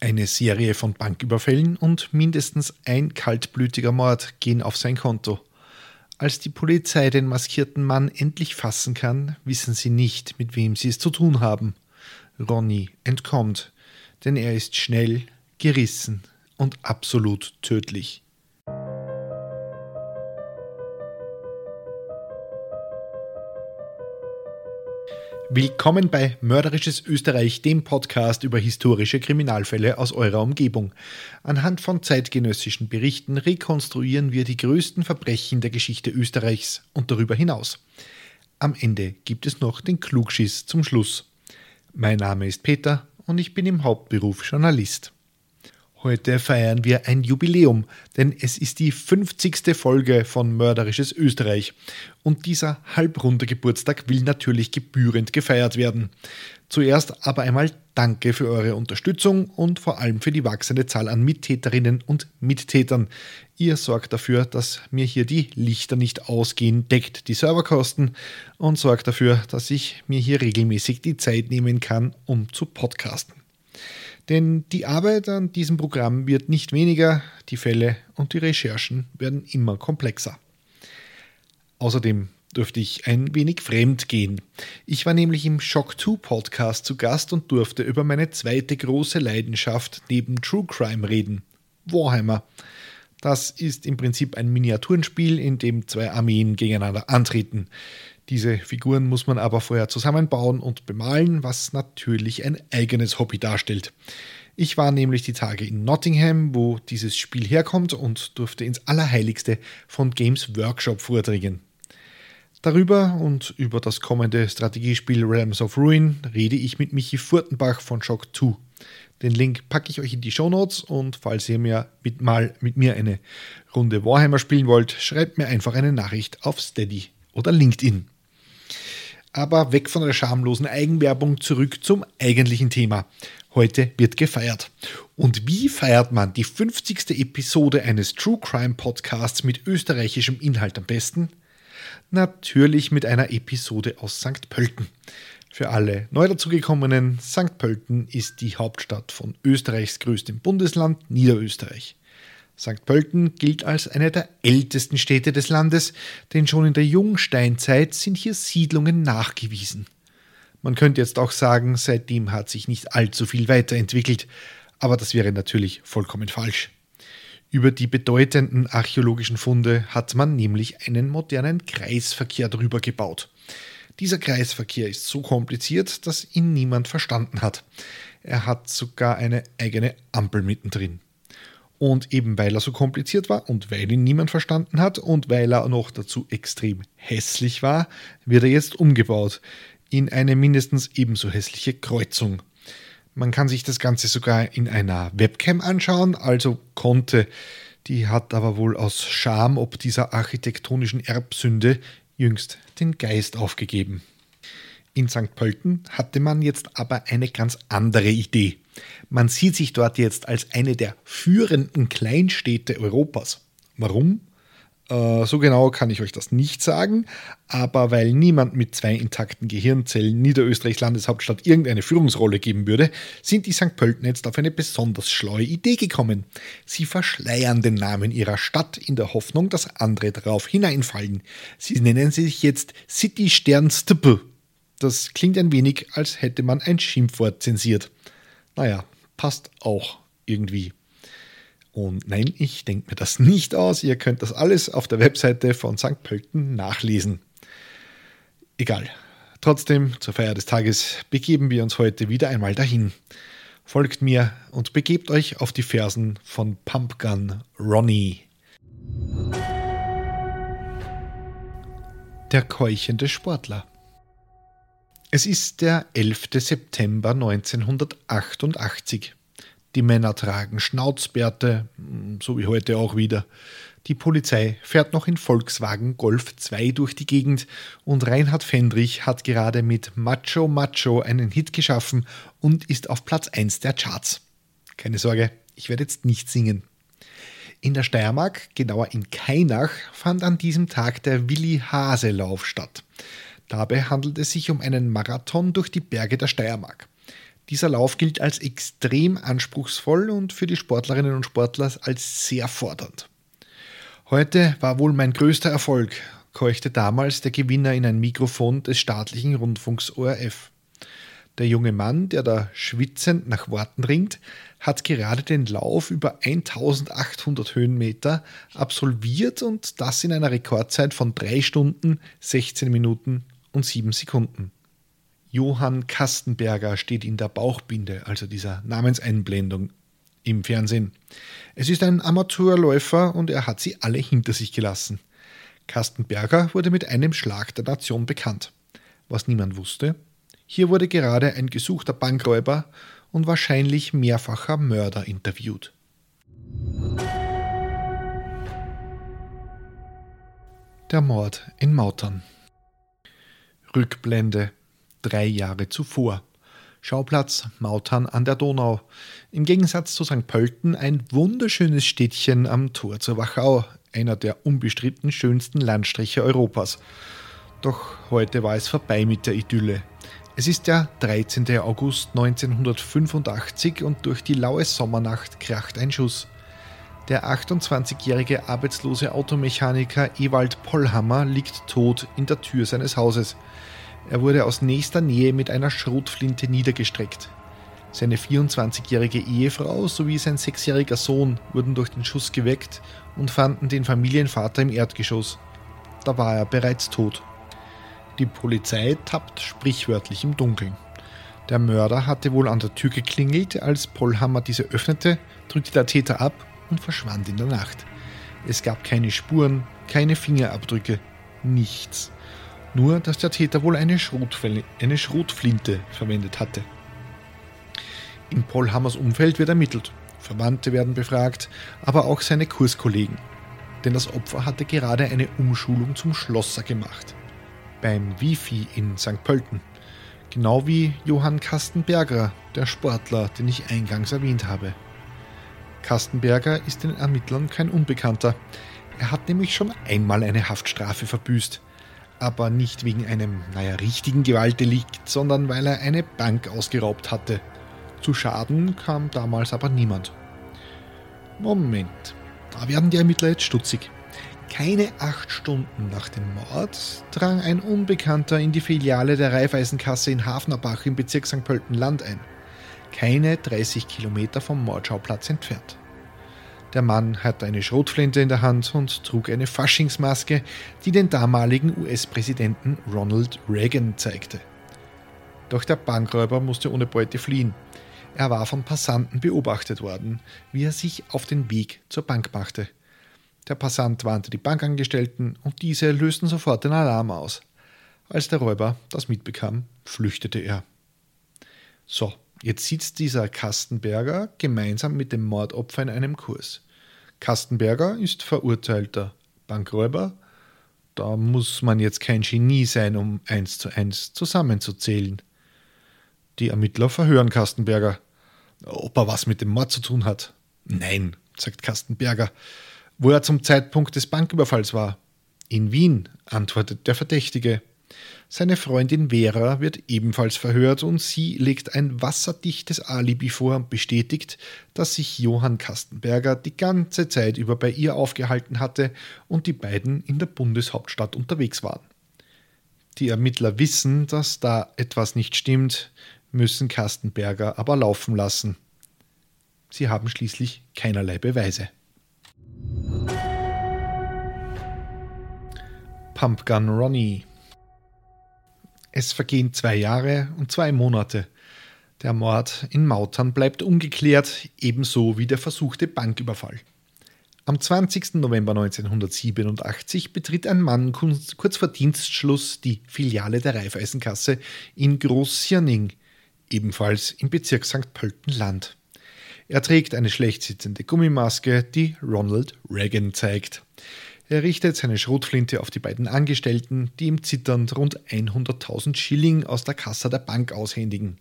Eine Serie von Banküberfällen und mindestens ein kaltblütiger Mord gehen auf sein Konto. Als die Polizei den maskierten Mann endlich fassen kann, wissen sie nicht, mit wem sie es zu tun haben. Ronny entkommt, denn er ist schnell, gerissen und absolut tödlich. Willkommen bei Mörderisches Österreich, dem Podcast über historische Kriminalfälle aus eurer Umgebung. Anhand von zeitgenössischen Berichten rekonstruieren wir die größten Verbrechen der Geschichte Österreichs und darüber hinaus. Am Ende gibt es noch den Klugschiss zum Schluss. Mein Name ist Peter und ich bin im Hauptberuf Journalist. Heute feiern wir ein Jubiläum, denn es ist die 50. Folge von Mörderisches Österreich. Und dieser halbrunde Geburtstag will natürlich gebührend gefeiert werden. Zuerst aber einmal Danke für eure Unterstützung und vor allem für die wachsende Zahl an Mittäterinnen und Mittätern. Ihr sorgt dafür, dass mir hier die Lichter nicht ausgehen, deckt die Serverkosten und sorgt dafür, dass ich mir hier regelmäßig die Zeit nehmen kann, um zu podcasten. Denn die Arbeit an diesem Programm wird nicht weniger, die Fälle und die Recherchen werden immer komplexer. Außerdem dürfte ich ein wenig fremd gehen. Ich war nämlich im Shock 2 Podcast zu Gast und durfte über meine zweite große Leidenschaft neben True Crime reden. Warhammer. Das ist im Prinzip ein Miniaturenspiel, in dem zwei Armeen gegeneinander antreten. Diese Figuren muss man aber vorher zusammenbauen und bemalen, was natürlich ein eigenes Hobby darstellt. Ich war nämlich die Tage in Nottingham, wo dieses Spiel herkommt und durfte ins Allerheiligste von Games Workshop vordringen. Darüber und über das kommende Strategiespiel Realms of Ruin rede ich mit Michi Furtenbach von Shock 2. Den Link packe ich euch in die Show Notes und falls ihr mir mit, mal mit mir eine Runde Warhammer spielen wollt, schreibt mir einfach eine Nachricht auf Steady oder LinkedIn. Aber weg von der schamlosen Eigenwerbung zurück zum eigentlichen Thema. Heute wird gefeiert. Und wie feiert man die 50. Episode eines True Crime Podcasts mit österreichischem Inhalt am besten? Natürlich mit einer Episode aus St. Pölten. Für alle neu dazugekommenen, St. Pölten ist die Hauptstadt von Österreichs größtem Bundesland Niederösterreich. St. Pölten gilt als eine der ältesten Städte des Landes, denn schon in der Jungsteinzeit sind hier Siedlungen nachgewiesen. Man könnte jetzt auch sagen, seitdem hat sich nicht allzu viel weiterentwickelt, aber das wäre natürlich vollkommen falsch. Über die bedeutenden archäologischen Funde hat man nämlich einen modernen Kreisverkehr drüber gebaut. Dieser Kreisverkehr ist so kompliziert, dass ihn niemand verstanden hat. Er hat sogar eine eigene Ampel mittendrin. Und eben weil er so kompliziert war und weil ihn niemand verstanden hat und weil er noch dazu extrem hässlich war, wird er jetzt umgebaut in eine mindestens ebenso hässliche Kreuzung. Man kann sich das Ganze sogar in einer Webcam anschauen, also konnte. Die hat aber wohl aus Scham ob dieser architektonischen Erbsünde jüngst den Geist aufgegeben. In St. Pölten hatte man jetzt aber eine ganz andere Idee. Man sieht sich dort jetzt als eine der führenden Kleinstädte Europas. Warum? Äh, so genau kann ich euch das nicht sagen, aber weil niemand mit zwei intakten Gehirnzellen Niederösterreichs Landeshauptstadt irgendeine Führungsrolle geben würde, sind die St. Pölten jetzt auf eine besonders schlaue Idee gekommen. Sie verschleiern den Namen ihrer Stadt in der Hoffnung, dass andere darauf hineinfallen. Sie nennen sich jetzt City Sternstp. Das klingt ein wenig, als hätte man ein Schimpfwort zensiert. Naja, passt auch irgendwie. Und nein, ich denke mir das nicht aus. Ihr könnt das alles auf der Webseite von St. Pölten nachlesen. Egal. Trotzdem, zur Feier des Tages begeben wir uns heute wieder einmal dahin. Folgt mir und begebt euch auf die Fersen von Pumpgun Ronnie. Der keuchende Sportler. Es ist der 11. September 1988. Die Männer tragen Schnauzbärte, hm, so wie heute auch wieder. Die Polizei fährt noch in Volkswagen Golf 2 durch die Gegend und Reinhard Fendrich hat gerade mit Macho Macho einen Hit geschaffen und ist auf Platz 1 der Charts. Keine Sorge, ich werde jetzt nicht singen. In der Steiermark, genauer in Kainach, fand an diesem Tag der Willi-Hase-Lauf statt. Dabei handelt es sich um einen Marathon durch die Berge der Steiermark. Dieser Lauf gilt als extrem anspruchsvoll und für die Sportlerinnen und Sportler als sehr fordernd. Heute war wohl mein größter Erfolg, keuchte damals der Gewinner in ein Mikrofon des staatlichen Rundfunks ORF. Der junge Mann, der da schwitzend nach Worten ringt, hat gerade den Lauf über 1800 Höhenmeter absolviert und das in einer Rekordzeit von 3 Stunden, 16 Minuten und 7 Sekunden. Johann Kastenberger steht in der Bauchbinde, also dieser Namenseinblendung im Fernsehen. Es ist ein Amateurläufer und er hat sie alle hinter sich gelassen. Kastenberger wurde mit einem Schlag der Nation bekannt. Was niemand wusste, hier wurde gerade ein gesuchter Bankräuber und wahrscheinlich mehrfacher Mörder interviewt. Der Mord in Mautern. Rückblende drei Jahre zuvor. Schauplatz Mautern an der Donau. Im Gegensatz zu St. Pölten ein wunderschönes Städtchen am Tor zur Wachau, einer der unbestritten schönsten Landstriche Europas. Doch heute war es vorbei mit der Idylle. Es ist der 13. August 1985 und durch die laue Sommernacht kracht ein Schuss. Der 28-jährige arbeitslose Automechaniker Ewald Pollhammer liegt tot in der Tür seines Hauses. Er wurde aus nächster Nähe mit einer Schrotflinte niedergestreckt. Seine 24-jährige Ehefrau sowie sein sechsjähriger Sohn wurden durch den Schuss geweckt und fanden den Familienvater im Erdgeschoss. Da war er bereits tot. Die Polizei tappt sprichwörtlich im Dunkeln. Der Mörder hatte wohl an der Tür geklingelt, als Pollhammer diese öffnete, drückte der Täter ab und verschwand in der Nacht. Es gab keine Spuren, keine Fingerabdrücke, nichts. Nur, dass der Täter wohl eine, eine Schrotflinte verwendet hatte. In Pollhammers Umfeld wird ermittelt. Verwandte werden befragt, aber auch seine Kurskollegen. Denn das Opfer hatte gerade eine Umschulung zum Schlosser gemacht beim Wifi in St. Pölten. Genau wie Johann Kastenberger, der Sportler, den ich eingangs erwähnt habe. Kastenberger ist den Ermittlern kein Unbekannter. Er hat nämlich schon einmal eine Haftstrafe verbüßt. Aber nicht wegen einem, naja, richtigen Gewaltdelikt, sondern weil er eine Bank ausgeraubt hatte. Zu Schaden kam damals aber niemand. Moment, da werden die Ermittler jetzt stutzig. Keine acht Stunden nach dem Mord drang ein Unbekannter in die Filiale der Raiffeisenkasse in Hafnerbach im Bezirk St. Pölten-Land ein. Keine 30 Kilometer vom Mordschauplatz entfernt. Der Mann hatte eine Schrotflinte in der Hand und trug eine Faschingsmaske, die den damaligen US-Präsidenten Ronald Reagan zeigte. Doch der Bankräuber musste ohne Beute fliehen. Er war von Passanten beobachtet worden, wie er sich auf den Weg zur Bank machte. Der Passant warnte die Bankangestellten und diese lösten sofort den Alarm aus. Als der Räuber das mitbekam, flüchtete er. So, jetzt sitzt dieser Kastenberger gemeinsam mit dem Mordopfer in einem Kurs. Kastenberger ist verurteilter Bankräuber. Da muss man jetzt kein Genie sein, um eins zu eins zusammenzuzählen. Die Ermittler verhören Kastenberger. Ob er was mit dem Mord zu tun hat? Nein, sagt Kastenberger wo er zum Zeitpunkt des Banküberfalls war. In Wien, antwortet der Verdächtige. Seine Freundin Vera wird ebenfalls verhört und sie legt ein wasserdichtes Alibi vor und bestätigt, dass sich Johann Kastenberger die ganze Zeit über bei ihr aufgehalten hatte und die beiden in der Bundeshauptstadt unterwegs waren. Die Ermittler wissen, dass da etwas nicht stimmt, müssen Kastenberger aber laufen lassen. Sie haben schließlich keinerlei Beweise. Pumpgun Ronnie. Es vergehen zwei Jahre und zwei Monate. Der Mord in Mautern bleibt ungeklärt, ebenso wie der versuchte Banküberfall. Am 20. November 1987 betritt ein Mann kurz vor Dienstschluss die Filiale der Raiffeisenkasse in Großsierning, ebenfalls im Bezirk St. Pölten-Land. Er trägt eine schlecht sitzende Gummimaske, die Ronald Reagan zeigt. Er richtet seine Schrotflinte auf die beiden Angestellten, die ihm zitternd rund 100.000 Schilling aus der Kasse der Bank aushändigen.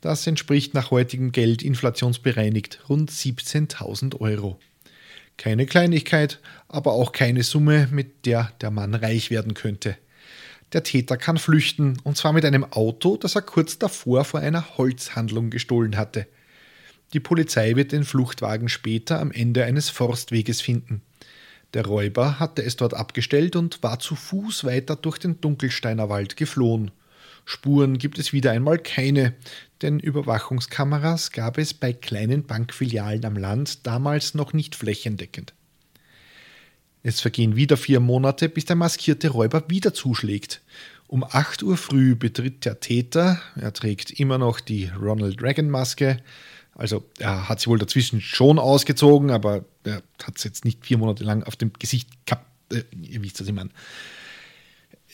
Das entspricht nach heutigem Geld inflationsbereinigt rund 17.000 Euro. Keine Kleinigkeit, aber auch keine Summe, mit der der Mann reich werden könnte. Der Täter kann flüchten, und zwar mit einem Auto, das er kurz davor vor einer Holzhandlung gestohlen hatte. Die Polizei wird den Fluchtwagen später am Ende eines Forstweges finden. Der Räuber hatte es dort abgestellt und war zu Fuß weiter durch den Dunkelsteiner Wald geflohen. Spuren gibt es wieder einmal keine, denn Überwachungskameras gab es bei kleinen Bankfilialen am Land damals noch nicht flächendeckend. Es vergehen wieder vier Monate, bis der maskierte Räuber wieder zuschlägt. Um 8 Uhr früh betritt der Täter, er trägt immer noch die Ronald Reagan Maske, also er hat sie wohl dazwischen schon ausgezogen, aber er hat es jetzt nicht vier Monate lang auf dem Gesicht gehabt. Äh, ihr wisst, was ich meine.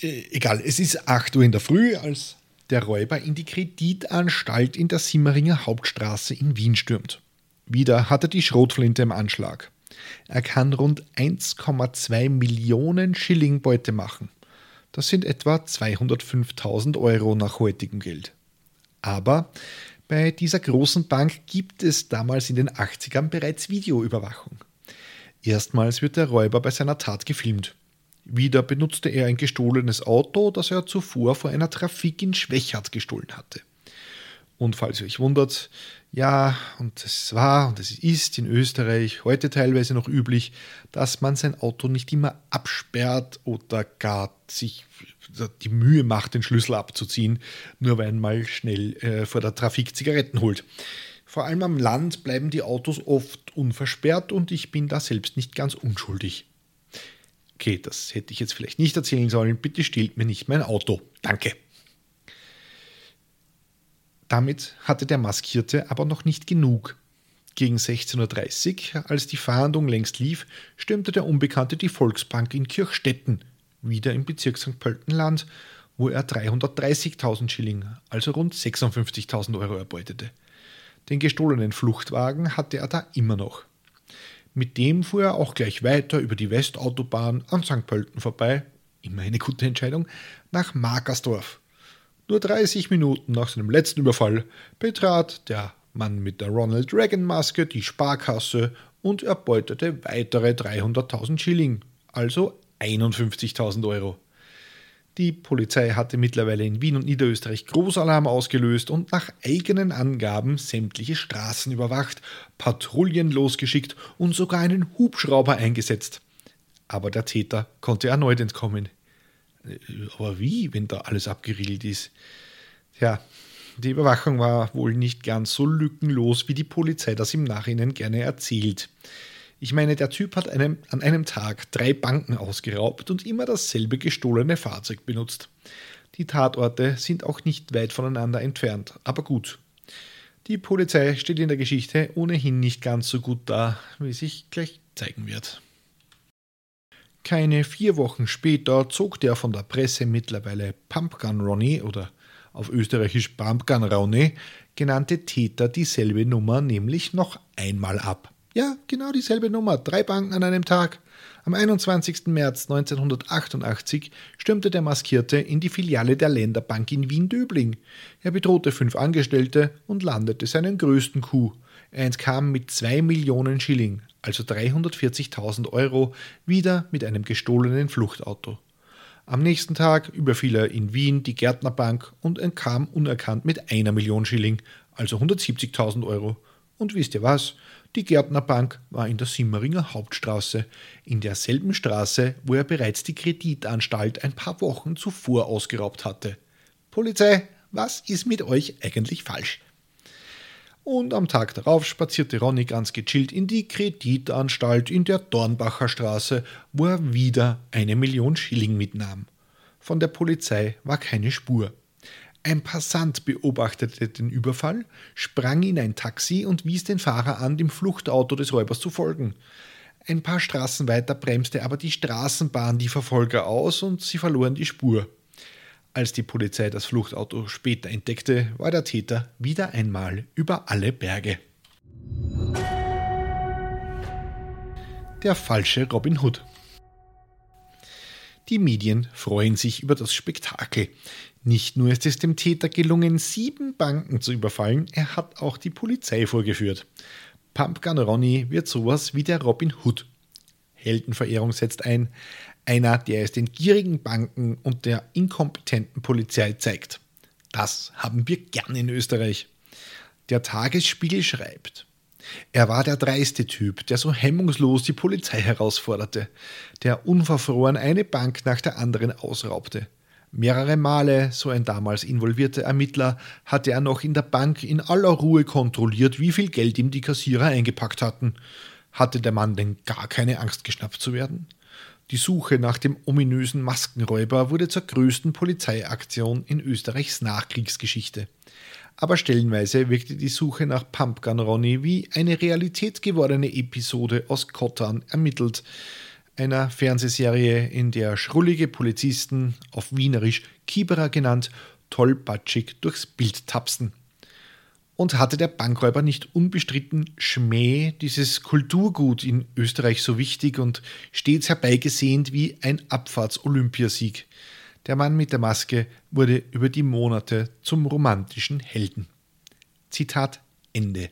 Äh, egal, es ist 8 Uhr in der Früh, als der Räuber in die Kreditanstalt in der Simmeringer Hauptstraße in Wien stürmt. Wieder hat er die Schrotflinte im Anschlag. Er kann rund 1,2 Millionen Schilling Beute machen. Das sind etwa 205.000 Euro nach heutigem Geld. Aber bei dieser großen Bank gibt es damals in den 80ern bereits Videoüberwachung. Erstmals wird der Räuber bei seiner Tat gefilmt. Wieder benutzte er ein gestohlenes Auto, das er zuvor vor einer Trafik in Schwächert gestohlen hatte. Und falls ihr euch wundert, ja, und es war und es ist in Österreich heute teilweise noch üblich, dass man sein Auto nicht immer absperrt oder gar sich die Mühe macht, den Schlüssel abzuziehen, nur weil man mal schnell äh, vor der Trafik Zigaretten holt. Vor allem am Land bleiben die Autos oft unversperrt und ich bin da selbst nicht ganz unschuldig. Okay, das hätte ich jetzt vielleicht nicht erzählen sollen. Bitte stiehlt mir nicht mein Auto. Danke. Damit hatte der Maskierte aber noch nicht genug. Gegen 16.30 Uhr, als die Fahndung längst lief, stürmte der Unbekannte die Volksbank in Kirchstetten, wieder im Bezirk St. Pöltenland, wo er 330.000 Schilling, also rund 56.000 Euro erbeutete. Den gestohlenen Fluchtwagen hatte er da immer noch. Mit dem fuhr er auch gleich weiter über die Westautobahn an St. Pölten vorbei, immer eine gute Entscheidung, nach Markersdorf, nur 30 Minuten nach seinem letzten Überfall betrat der Mann mit der Ronald Reagan Maske die Sparkasse und erbeutete weitere 300.000 Schilling, also 51.000 Euro. Die Polizei hatte mittlerweile in Wien und Niederösterreich Großalarm ausgelöst und nach eigenen Angaben sämtliche Straßen überwacht, Patrouillen losgeschickt und sogar einen Hubschrauber eingesetzt. Aber der Täter konnte erneut entkommen. Aber wie, wenn da alles abgeriegelt ist? Ja, die Überwachung war wohl nicht ganz so lückenlos, wie die Polizei das im Nachhinein gerne erzählt. Ich meine, der Typ hat einem, an einem Tag drei Banken ausgeraubt und immer dasselbe gestohlene Fahrzeug benutzt. Die Tatorte sind auch nicht weit voneinander entfernt, aber gut. Die Polizei steht in der Geschichte ohnehin nicht ganz so gut da, wie sich gleich zeigen wird. Keine vier Wochen später zog der von der Presse mittlerweile Pumpgun Ronnie oder auf österreichisch Pumpgun Ronnie genannte Täter dieselbe Nummer nämlich noch einmal ab. Ja, genau dieselbe Nummer, drei Banken an einem Tag. Am 21. März 1988 stürmte der Maskierte in die Filiale der Länderbank in Wien-Döbling. Er bedrohte fünf Angestellte und landete seinen größten Coup. Er entkam mit zwei Millionen Schilling, also 340.000 Euro, wieder mit einem gestohlenen Fluchtauto. Am nächsten Tag überfiel er in Wien die Gärtnerbank und entkam unerkannt mit einer Million Schilling, also 170.000 Euro. Und wisst ihr was? Die Gärtnerbank war in der Simmeringer Hauptstraße, in derselben Straße, wo er bereits die Kreditanstalt ein paar Wochen zuvor ausgeraubt hatte. Polizei, was ist mit euch eigentlich falsch? Und am Tag darauf spazierte Ronny ganz gechillt in die Kreditanstalt in der Dornbacher Straße, wo er wieder eine Million Schilling mitnahm. Von der Polizei war keine Spur. Ein Passant beobachtete den Überfall, sprang in ein Taxi und wies den Fahrer an, dem Fluchtauto des Räubers zu folgen. Ein paar Straßen weiter bremste aber die Straßenbahn die Verfolger aus und sie verloren die Spur. Als die Polizei das Fluchtauto später entdeckte, war der Täter wieder einmal über alle Berge. Der falsche Robin Hood. Die Medien freuen sich über das Spektakel. Nicht nur ist es dem Täter gelungen, sieben Banken zu überfallen, er hat auch die Polizei vorgeführt. Pumpgun Ronny wird sowas wie der Robin Hood. Heldenverehrung setzt ein. Einer, der es den gierigen Banken und der inkompetenten Polizei zeigt. Das haben wir gern in Österreich. Der Tagesspiegel schreibt, er war der dreiste Typ, der so hemmungslos die Polizei herausforderte, der unverfroren eine Bank nach der anderen ausraubte. Mehrere Male, so ein damals involvierter Ermittler, hatte er noch in der Bank in aller Ruhe kontrolliert, wie viel Geld ihm die Kassierer eingepackt hatten. Hatte der Mann denn gar keine Angst, geschnappt zu werden? Die Suche nach dem ominösen Maskenräuber wurde zur größten Polizeiaktion in Österreichs Nachkriegsgeschichte. Aber stellenweise wirkte die Suche nach Pumpgun Ronny wie eine Realität gewordene Episode aus Kottan ermittelt, einer Fernsehserie, in der schrullige Polizisten, auf Wienerisch Kieberer genannt, tollpatschig durchs Bild tapsten. Und hatte der Bankräuber nicht unbestritten Schmäh, dieses Kulturgut in Österreich so wichtig und stets herbeigesehnt wie ein Abfahrts-Olympiasieg? Der Mann mit der Maske wurde über die Monate zum romantischen Helden. Zitat Ende.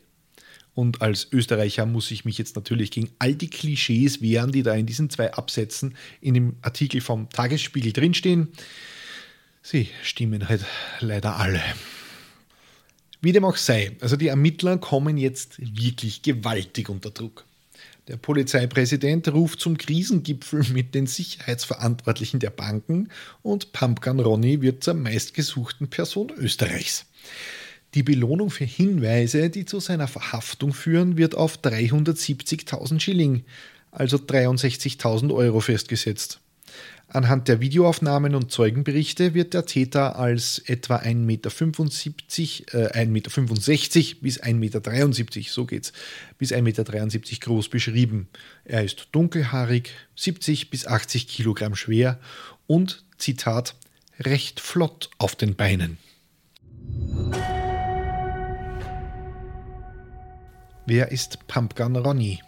Und als Österreicher muss ich mich jetzt natürlich gegen all die Klischees wehren, die da in diesen zwei Absätzen in dem Artikel vom Tagesspiegel drinstehen. Sie stimmen halt leider alle. Wie dem auch sei, also die Ermittler kommen jetzt wirklich gewaltig unter Druck. Der Polizeipräsident ruft zum Krisengipfel mit den Sicherheitsverantwortlichen der Banken und Pumpgun Ronny wird zur meistgesuchten Person Österreichs. Die Belohnung für Hinweise, die zu seiner Verhaftung führen, wird auf 370.000 Schilling, also 63.000 Euro festgesetzt. Anhand der Videoaufnahmen und Zeugenberichte wird der Täter als etwa 1,75 Meter, äh, 1,65 Meter bis 1,73 Meter, so geht's, bis 1,73 Meter groß beschrieben. Er ist dunkelhaarig, 70 bis 80 Kilogramm schwer und, Zitat, recht flott auf den Beinen. Wer ist Pumpgun Ronny?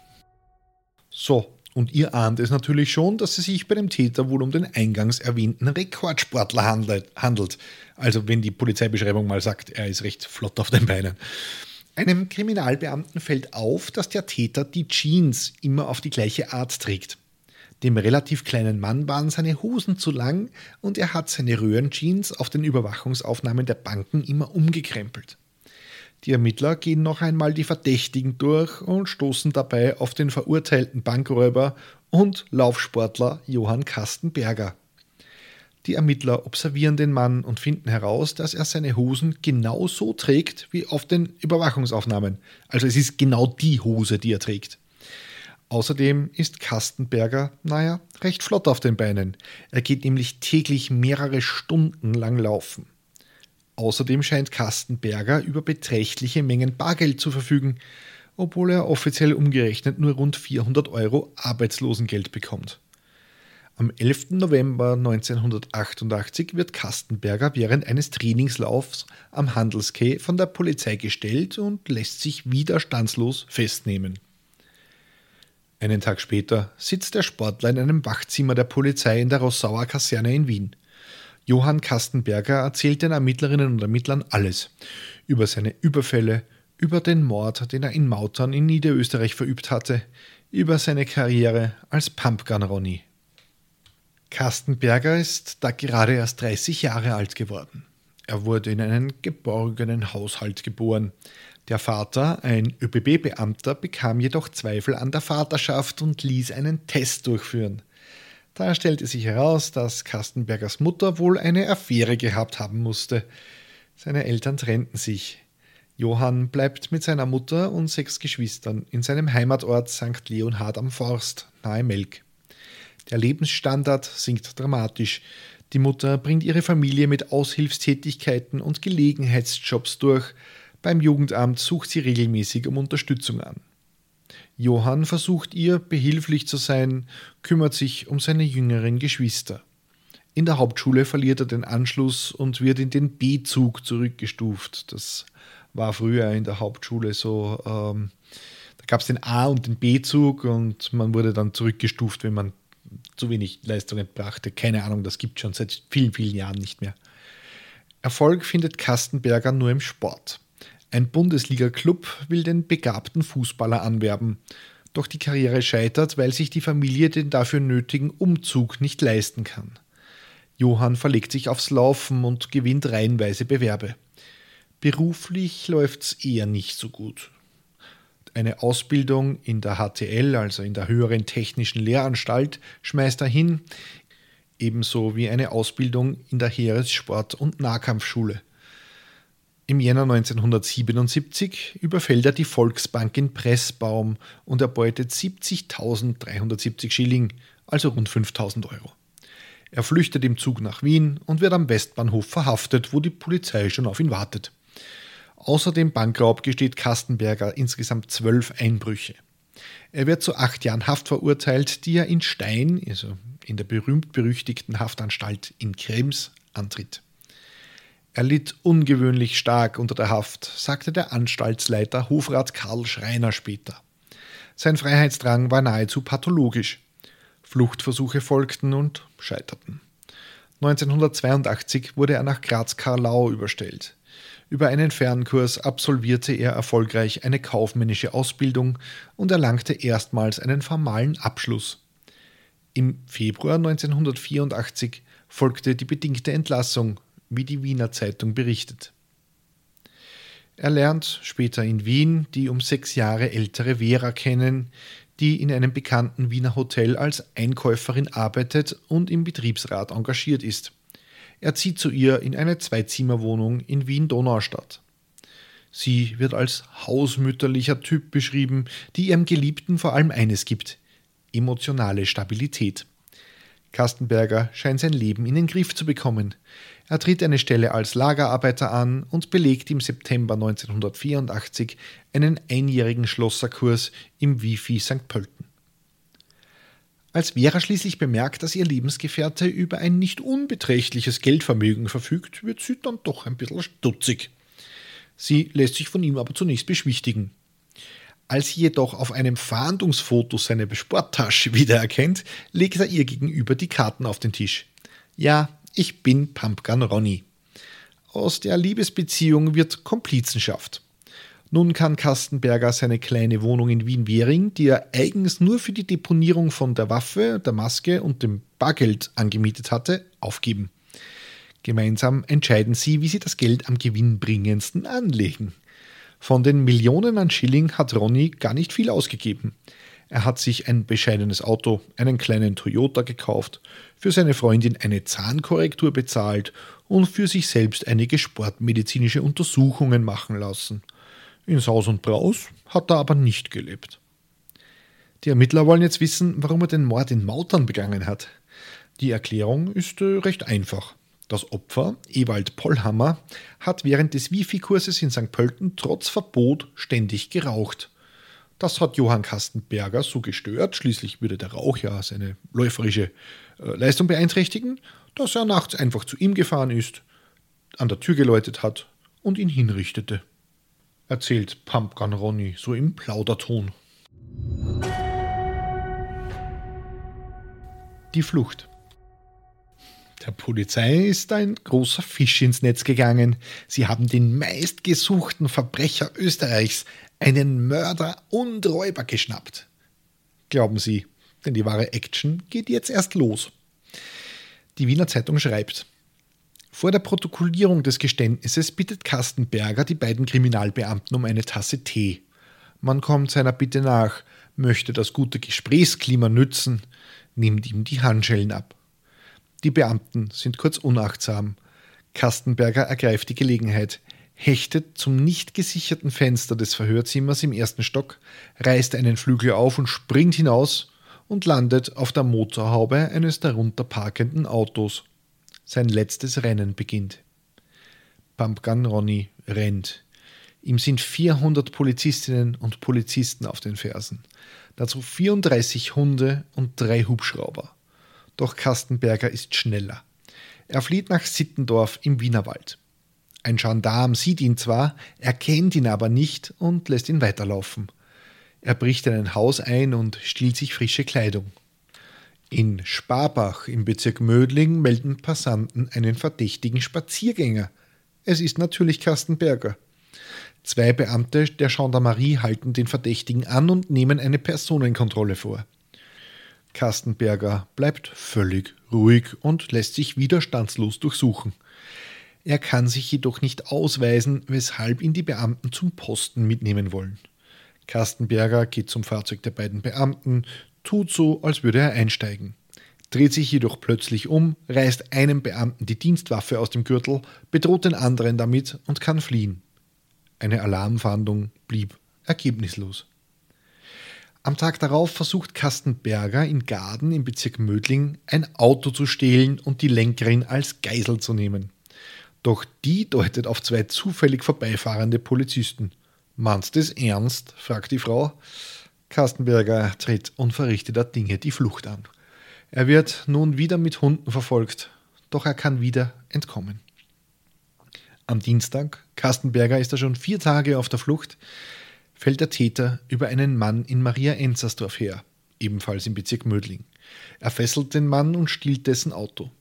So, und ihr ahnt es natürlich schon, dass es sich bei dem Täter wohl um den eingangs erwähnten Rekordsportler handelt. Also wenn die Polizeibeschreibung mal sagt, er ist recht flott auf den Beinen. Einem Kriminalbeamten fällt auf, dass der Täter die Jeans immer auf die gleiche Art trägt. Dem relativ kleinen Mann waren seine Hosen zu lang und er hat seine Röhrenjeans auf den Überwachungsaufnahmen der Banken immer umgekrempelt. Die Ermittler gehen noch einmal die Verdächtigen durch und stoßen dabei auf den verurteilten Bankräuber und Laufsportler Johann Kastenberger. Die Ermittler observieren den Mann und finden heraus, dass er seine Hosen genau so trägt wie auf den Überwachungsaufnahmen. Also es ist genau die Hose, die er trägt. Außerdem ist Kastenberger, naja, recht flott auf den Beinen. Er geht nämlich täglich mehrere Stunden lang laufen. Außerdem scheint Kastenberger über beträchtliche Mengen Bargeld zu verfügen, obwohl er offiziell umgerechnet nur rund 400 Euro Arbeitslosengeld bekommt. Am 11. November 1988 wird Kastenberger während eines Trainingslaufs am Handelskeh von der Polizei gestellt und lässt sich widerstandslos festnehmen. Einen Tag später sitzt der Sportler in einem Wachzimmer der Polizei in der Rossauer Kaserne in Wien. Johann Kastenberger erzählt den Ermittlerinnen und Ermittlern alles über seine Überfälle, über den Mord, den er in Mautern in Niederösterreich verübt hatte, über seine Karriere als Pumpgun Ronny. Kastenberger ist da gerade erst 30 Jahre alt geworden. Er wurde in einen geborgenen Haushalt geboren. Der Vater, ein ÖBB-Beamter, bekam jedoch Zweifel an der Vaterschaft und ließ einen Test durchführen. Da stellte sich heraus, dass Kastenbergers Mutter wohl eine Affäre gehabt haben musste. Seine Eltern trennten sich. Johann bleibt mit seiner Mutter und sechs Geschwistern in seinem Heimatort St. Leonhard am Forst, nahe Melk. Der Lebensstandard sinkt dramatisch. Die Mutter bringt ihre Familie mit Aushilfstätigkeiten und Gelegenheitsjobs durch. Beim Jugendamt sucht sie regelmäßig um Unterstützung an. Johann versucht ihr behilflich zu sein, kümmert sich um seine jüngeren Geschwister. In der Hauptschule verliert er den Anschluss und wird in den B-Zug zurückgestuft. Das war früher in der Hauptschule so. Ähm, da gab es den A- und den B-Zug und man wurde dann zurückgestuft, wenn man zu wenig Leistungen brachte. Keine Ahnung, das gibt es schon seit vielen, vielen Jahren nicht mehr. Erfolg findet Kastenberger nur im Sport. Ein Bundesliga-Club will den begabten Fußballer anwerben. Doch die Karriere scheitert, weil sich die Familie den dafür nötigen Umzug nicht leisten kann. Johann verlegt sich aufs Laufen und gewinnt reihenweise Bewerbe. Beruflich läuft's eher nicht so gut. Eine Ausbildung in der HTL, also in der höheren technischen Lehranstalt, schmeißt er hin, ebenso wie eine Ausbildung in der Heeressport- und Nahkampfschule. Im Jänner 1977 überfällt er die Volksbank in Pressbaum und erbeutet 70.370 Schilling, also rund 5.000 Euro. Er flüchtet im Zug nach Wien und wird am Westbahnhof verhaftet, wo die Polizei schon auf ihn wartet. Außer dem Bankraub gesteht Kastenberger insgesamt zwölf Einbrüche. Er wird zu acht Jahren Haft verurteilt, die er in Stein, also in der berühmt-berüchtigten Haftanstalt in Krems, antritt. Er litt ungewöhnlich stark unter der Haft, sagte der Anstaltsleiter Hofrat Karl Schreiner später. Sein Freiheitsdrang war nahezu pathologisch. Fluchtversuche folgten und scheiterten. 1982 wurde er nach Graz-Karlau überstellt. Über einen Fernkurs absolvierte er erfolgreich eine kaufmännische Ausbildung und erlangte erstmals einen formalen Abschluss. Im Februar 1984 folgte die bedingte Entlassung wie die Wiener Zeitung berichtet. Er lernt später in Wien die um sechs Jahre ältere Vera kennen, die in einem bekannten Wiener Hotel als Einkäuferin arbeitet und im Betriebsrat engagiert ist. Er zieht zu ihr in eine Zweizimmerwohnung in Wien-Donaustadt. Sie wird als hausmütterlicher Typ beschrieben, die ihrem Geliebten vor allem eines gibt: emotionale Stabilität. Kastenberger scheint sein Leben in den Griff zu bekommen. Er tritt eine Stelle als Lagerarbeiter an und belegt im September 1984 einen einjährigen Schlosserkurs im Wifi St. Pölten. Als Vera schließlich bemerkt, dass ihr Lebensgefährte über ein nicht unbeträchtliches Geldvermögen verfügt, wird sie dann doch ein bisschen stutzig. Sie lässt sich von ihm aber zunächst beschwichtigen. Als sie jedoch auf einem Fahndungsfoto seine Sporttasche wiedererkennt, legt er ihr gegenüber die Karten auf den Tisch. Ja, ich bin Pumpgun Ronny. Aus der Liebesbeziehung wird Komplizenschaft. Nun kann Kastenberger seine kleine Wohnung in Wien-Währing, die er eigens nur für die Deponierung von der Waffe, der Maske und dem Bargeld angemietet hatte, aufgeben. Gemeinsam entscheiden sie, wie sie das Geld am gewinnbringendsten anlegen. Von den Millionen an Schilling hat Ronny gar nicht viel ausgegeben. Er hat sich ein bescheidenes Auto, einen kleinen Toyota gekauft, für seine Freundin eine Zahnkorrektur bezahlt und für sich selbst einige sportmedizinische Untersuchungen machen lassen. In Saus und Braus hat er aber nicht gelebt. Die Ermittler wollen jetzt wissen, warum er den Mord in Mautern begangen hat. Die Erklärung ist äh, recht einfach. Das Opfer, Ewald Pollhammer, hat während des Wifi-Kurses in St. Pölten trotz Verbot ständig geraucht. Das hat Johann Kastenberger so gestört, schließlich würde der Rauch ja seine läuferische äh, Leistung beeinträchtigen, dass er nachts einfach zu ihm gefahren ist, an der Tür geläutet hat und ihn hinrichtete. Erzählt Pumpgun Ronny so im Plauderton. Die Flucht. Der Polizei ist ein großer Fisch ins Netz gegangen. Sie haben den meistgesuchten Verbrecher Österreichs, einen Mörder und Räuber geschnappt. Glauben Sie, denn die wahre Action geht jetzt erst los. Die Wiener Zeitung schreibt, vor der Protokollierung des Geständnisses bittet Kastenberger die beiden Kriminalbeamten um eine Tasse Tee. Man kommt seiner Bitte nach, möchte das gute Gesprächsklima nützen, nimmt ihm die Handschellen ab. Die Beamten sind kurz unachtsam. Kastenberger ergreift die Gelegenheit, hechtet zum nicht gesicherten Fenster des Verhörzimmers im ersten Stock, reißt einen Flügel auf und springt hinaus und landet auf der Motorhaube eines darunter parkenden Autos. Sein letztes Rennen beginnt. Pumpgun Ronny rennt. Ihm sind 400 Polizistinnen und Polizisten auf den Fersen. Dazu 34 Hunde und drei Hubschrauber. Doch Kastenberger ist schneller. Er flieht nach Sittendorf im Wienerwald. Ein Gendarm sieht ihn zwar, erkennt ihn aber nicht und lässt ihn weiterlaufen. Er bricht in ein Haus ein und stiehlt sich frische Kleidung. In Sparbach im Bezirk Mödling melden Passanten einen verdächtigen Spaziergänger. Es ist natürlich Kastenberger. Zwei Beamte der Gendarmerie halten den Verdächtigen an und nehmen eine Personenkontrolle vor. Kastenberger bleibt völlig ruhig und lässt sich widerstandslos durchsuchen. Er kann sich jedoch nicht ausweisen, weshalb ihn die Beamten zum Posten mitnehmen wollen. Kastenberger geht zum Fahrzeug der beiden Beamten, tut so, als würde er einsteigen, dreht sich jedoch plötzlich um, reißt einem Beamten die Dienstwaffe aus dem Gürtel, bedroht den anderen damit und kann fliehen. Eine Alarmfahndung blieb ergebnislos. Am Tag darauf versucht Kastenberger in Gaden im Bezirk Mödling ein Auto zu stehlen und die Lenkerin als Geisel zu nehmen. Doch die deutet auf zwei zufällig vorbeifahrende Polizisten. Meinst es ernst? fragt die Frau. Kastenberger tritt unverrichteter Dinge die Flucht an. Er wird nun wieder mit Hunden verfolgt, doch er kann wieder entkommen. Am Dienstag, Kastenberger ist er schon vier Tage auf der Flucht, fällt der Täter über einen Mann in Maria Enzersdorf her, ebenfalls im Bezirk Mödling. Er fesselt den Mann und stiehlt dessen Auto.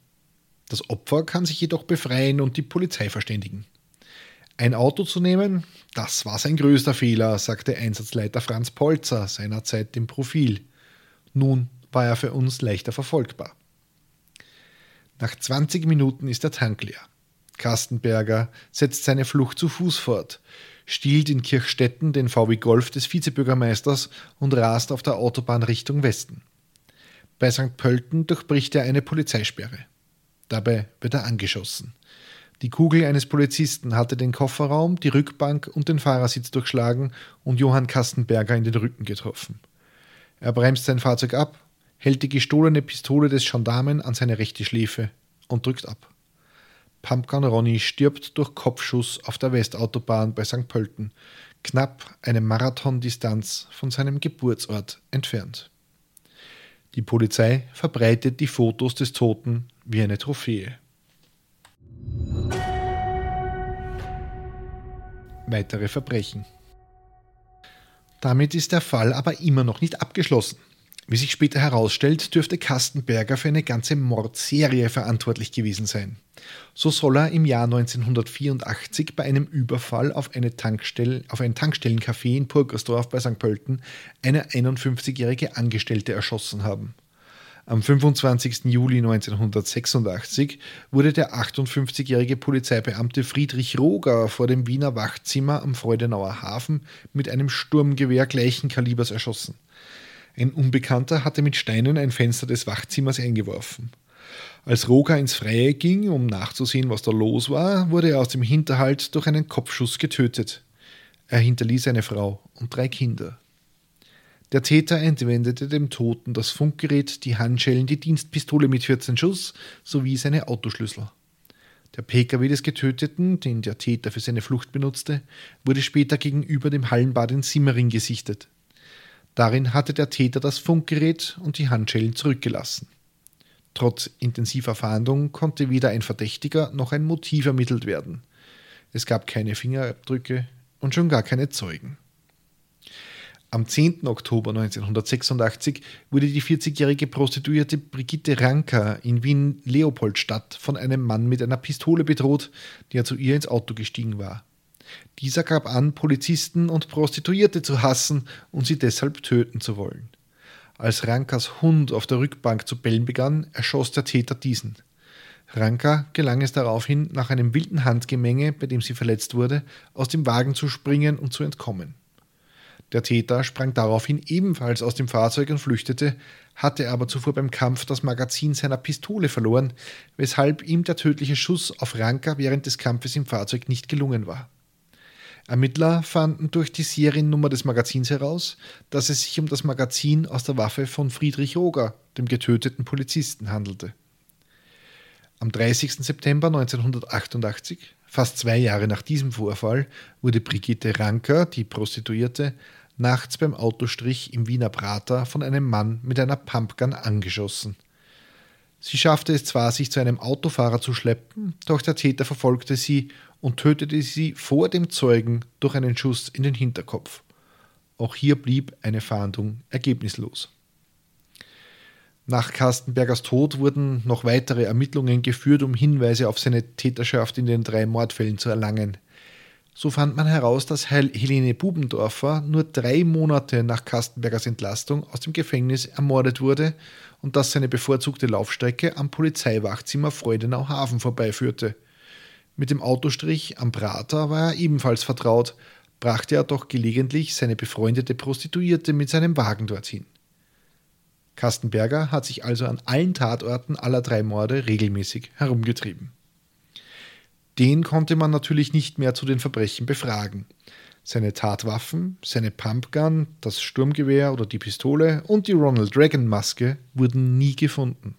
Das Opfer kann sich jedoch befreien und die Polizei verständigen. Ein Auto zu nehmen, das war sein größter Fehler, sagte Einsatzleiter Franz Polzer seinerzeit dem Profil. Nun war er für uns leichter verfolgbar. Nach 20 Minuten ist der Tank leer. Kastenberger setzt seine Flucht zu Fuß fort, stiehlt in Kirchstetten den VW Golf des Vizebürgermeisters und rast auf der Autobahn Richtung Westen. Bei St. Pölten durchbricht er eine Polizeisperre. Dabei wird er angeschossen. Die Kugel eines Polizisten hatte den Kofferraum, die Rückbank und den Fahrersitz durchschlagen und Johann Kastenberger in den Rücken getroffen. Er bremst sein Fahrzeug ab, hält die gestohlene Pistole des Gendarmen an seine rechte Schläfe und drückt ab. Pumpgun Ronny stirbt durch Kopfschuss auf der Westautobahn bei St. Pölten, knapp eine Marathondistanz von seinem Geburtsort entfernt. Die Polizei verbreitet die Fotos des Toten wie eine Trophäe. Weitere Verbrechen. Damit ist der Fall aber immer noch nicht abgeschlossen. Wie sich später herausstellt, dürfte Kastenberger für eine ganze Mordserie verantwortlich gewesen sein. So soll er im Jahr 1984 bei einem Überfall auf, eine Tankstelle, auf ein Tankstellencafé in Purgersdorf bei St. Pölten eine 51-jährige Angestellte erschossen haben. Am 25. Juli 1986 wurde der 58-jährige Polizeibeamte Friedrich Roger vor dem Wiener Wachzimmer am Freudenauer Hafen mit einem Sturmgewehr gleichen Kalibers erschossen. Ein Unbekannter hatte mit Steinen ein Fenster des Wachzimmers eingeworfen. Als Roger ins Freie ging, um nachzusehen, was da los war, wurde er aus dem Hinterhalt durch einen Kopfschuss getötet. Er hinterließ eine Frau und drei Kinder. Der Täter entwendete dem Toten das Funkgerät, die Handschellen, die Dienstpistole mit 14 Schuss sowie seine Autoschlüssel. Der Pkw des Getöteten, den der Täter für seine Flucht benutzte, wurde später gegenüber dem Hallenbad in Simmering gesichtet. Darin hatte der Täter das Funkgerät und die Handschellen zurückgelassen. Trotz intensiver Fahndung konnte weder ein Verdächtiger noch ein Motiv ermittelt werden. Es gab keine Fingerabdrücke und schon gar keine Zeugen. Am 10. Oktober 1986 wurde die 40-jährige Prostituierte Brigitte Ranker in Wien-Leopoldstadt von einem Mann mit einer Pistole bedroht, der zu ihr ins Auto gestiegen war. Dieser gab an, Polizisten und Prostituierte zu hassen und sie deshalb töten zu wollen. Als Rankas Hund auf der Rückbank zu bellen begann, erschoss der Täter diesen. Ranka gelang es daraufhin, nach einem wilden Handgemenge, bei dem sie verletzt wurde, aus dem Wagen zu springen und zu entkommen. Der Täter sprang daraufhin ebenfalls aus dem Fahrzeug und flüchtete, hatte aber zuvor beim Kampf das Magazin seiner Pistole verloren, weshalb ihm der tödliche Schuss auf Ranka während des Kampfes im Fahrzeug nicht gelungen war. Ermittler fanden durch die Seriennummer des Magazins heraus, dass es sich um das Magazin aus der Waffe von Friedrich Roger, dem getöteten Polizisten, handelte. Am 30. September 1988, fast zwei Jahre nach diesem Vorfall, wurde Brigitte Ranker, die Prostituierte, nachts beim Autostrich im Wiener Prater von einem Mann mit einer Pumpgun angeschossen. Sie schaffte es zwar, sich zu einem Autofahrer zu schleppen, doch der Täter verfolgte sie und tötete sie vor dem Zeugen durch einen Schuss in den Hinterkopf. Auch hier blieb eine Fahndung ergebnislos. Nach Kastenbergers Tod wurden noch weitere Ermittlungen geführt, um Hinweise auf seine Täterschaft in den drei Mordfällen zu erlangen. So fand man heraus, dass Helene Bubendorfer nur drei Monate nach Kastenbergers Entlastung aus dem Gefängnis ermordet wurde und dass seine bevorzugte Laufstrecke am Polizeiwachzimmer Freudenau-Hafen vorbeiführte. Mit dem Autostrich am Prater war er ebenfalls vertraut, brachte er doch gelegentlich seine befreundete Prostituierte mit seinem Wagen dorthin. Kastenberger hat sich also an allen Tatorten aller drei Morde regelmäßig herumgetrieben. Den konnte man natürlich nicht mehr zu den Verbrechen befragen. Seine Tatwaffen, seine Pumpgun, das Sturmgewehr oder die Pistole und die Ronald Reagan Maske wurden nie gefunden.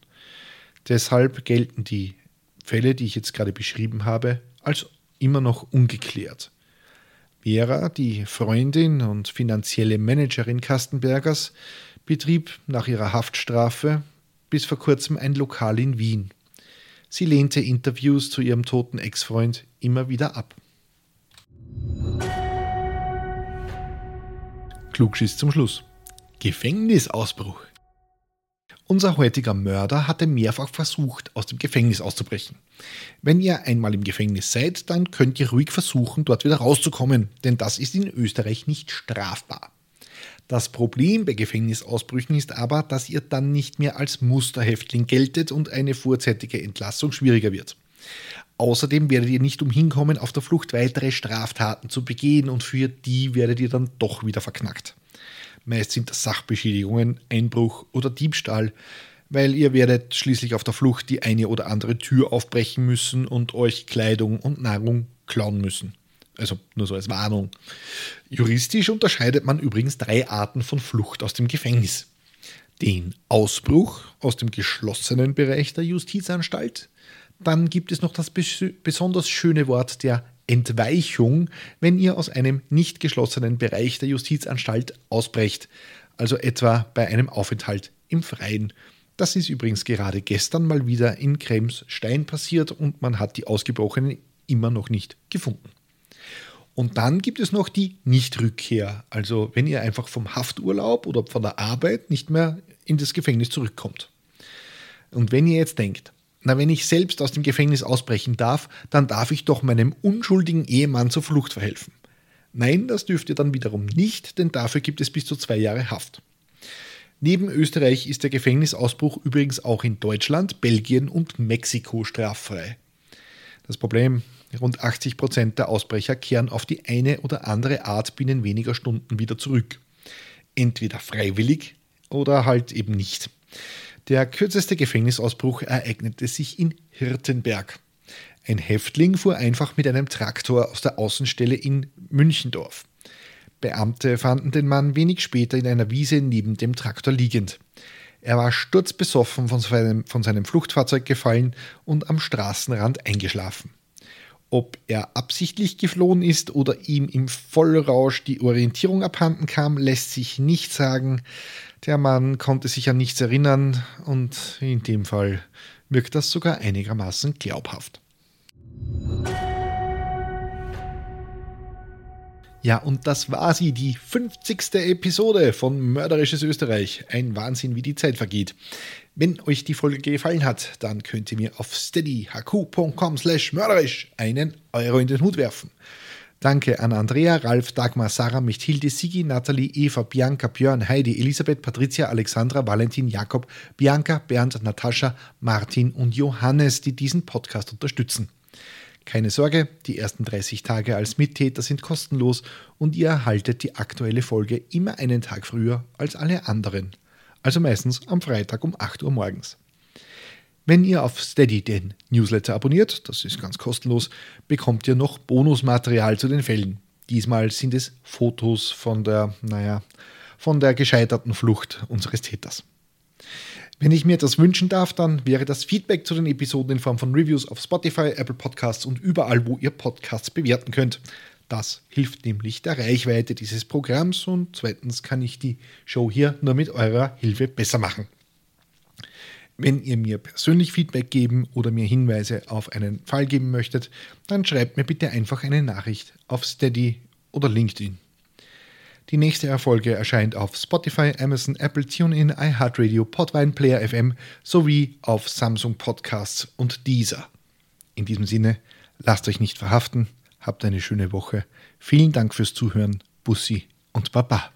Deshalb gelten die Fälle, die ich jetzt gerade beschrieben habe, als immer noch ungeklärt. Vera, die Freundin und finanzielle Managerin Kastenbergers, betrieb nach ihrer Haftstrafe bis vor kurzem ein Lokal in Wien. Sie lehnte Interviews zu ihrem toten Ex-Freund immer wieder ab. Klugschiss zum Schluss. Gefängnisausbruch. Unser heutiger Mörder hatte mehrfach versucht, aus dem Gefängnis auszubrechen. Wenn ihr einmal im Gefängnis seid, dann könnt ihr ruhig versuchen, dort wieder rauszukommen, denn das ist in Österreich nicht strafbar. Das Problem bei Gefängnisausbrüchen ist aber, dass ihr dann nicht mehr als Musterhäftling geltet und eine vorzeitige Entlassung schwieriger wird. Außerdem werdet ihr nicht umhin kommen, auf der Flucht weitere Straftaten zu begehen und für die werdet ihr dann doch wieder verknackt. Meist sind das Sachbeschädigungen, Einbruch oder Diebstahl, weil ihr werdet schließlich auf der Flucht die eine oder andere Tür aufbrechen müssen und euch Kleidung und Nahrung klauen müssen. Also nur so als Warnung. Juristisch unterscheidet man übrigens drei Arten von Flucht aus dem Gefängnis. Den Ausbruch aus dem geschlossenen Bereich der Justizanstalt. Dann gibt es noch das besonders schöne Wort der Entweichung, wenn ihr aus einem nicht geschlossenen Bereich der Justizanstalt ausbrecht, also etwa bei einem Aufenthalt im Freien. Das ist übrigens gerade gestern mal wieder in Kremsstein passiert und man hat die Ausgebrochenen immer noch nicht gefunden. Und dann gibt es noch die Nichtrückkehr. Also wenn ihr einfach vom Hafturlaub oder von der Arbeit nicht mehr in das Gefängnis zurückkommt. Und wenn ihr jetzt denkt, na, wenn ich selbst aus dem Gefängnis ausbrechen darf, dann darf ich doch meinem unschuldigen Ehemann zur Flucht verhelfen. Nein, das dürft ihr dann wiederum nicht, denn dafür gibt es bis zu zwei Jahre Haft. Neben Österreich ist der Gefängnisausbruch übrigens auch in Deutschland, Belgien und Mexiko straffrei. Das Problem Rund 80 Prozent der Ausbrecher kehren auf die eine oder andere Art binnen weniger Stunden wieder zurück. Entweder freiwillig oder halt eben nicht. Der kürzeste Gefängnisausbruch ereignete sich in Hirtenberg. Ein Häftling fuhr einfach mit einem Traktor aus der Außenstelle in Münchendorf. Beamte fanden den Mann wenig später in einer Wiese neben dem Traktor liegend. Er war sturzbesoffen von seinem, von seinem Fluchtfahrzeug gefallen und am Straßenrand eingeschlafen. Ob er absichtlich geflohen ist oder ihm im Vollrausch die Orientierung abhanden kam, lässt sich nicht sagen. Der Mann konnte sich an nichts erinnern und in dem Fall wirkt das sogar einigermaßen glaubhaft. Ja, und das war sie, die 50. Episode von Mörderisches Österreich. Ein Wahnsinn, wie die Zeit vergeht. Wenn euch die Folge gefallen hat, dann könnt ihr mir auf steadyhq.com slash mörderisch einen Euro in den Hut werfen. Danke an Andrea, Ralf, Dagmar, Sarah, Mechthilde, Sigi, Nathalie, Eva, Bianca, Björn, Heidi, Elisabeth, Patricia, Alexandra, Valentin, Jakob, Bianca, Bernd, Natascha, Martin und Johannes, die diesen Podcast unterstützen. Keine Sorge, die ersten 30 Tage als Mittäter sind kostenlos und ihr erhaltet die aktuelle Folge immer einen Tag früher als alle anderen also meistens am Freitag um 8 Uhr morgens. Wenn ihr auf Steady den Newsletter abonniert, das ist ganz kostenlos, bekommt ihr noch Bonusmaterial zu den Fällen. Diesmal sind es Fotos von der, naja, von der gescheiterten Flucht unseres Täters. Wenn ich mir das wünschen darf, dann wäre das Feedback zu den Episoden in Form von Reviews auf Spotify, Apple Podcasts und überall, wo ihr Podcasts bewerten könnt. Das hilft nämlich der Reichweite dieses Programms und zweitens kann ich die Show hier nur mit eurer Hilfe besser machen. Wenn ihr mir persönlich Feedback geben oder mir Hinweise auf einen Fall geben möchtet, dann schreibt mir bitte einfach eine Nachricht auf Steady oder LinkedIn. Die nächste Erfolge erscheint auf Spotify, Amazon, Apple, TuneIn, iHeartRadio, Podvine, Player FM sowie auf Samsung Podcasts und Deezer. In diesem Sinne, lasst euch nicht verhaften Habt eine schöne Woche. Vielen Dank fürs Zuhören. Bussi und Baba.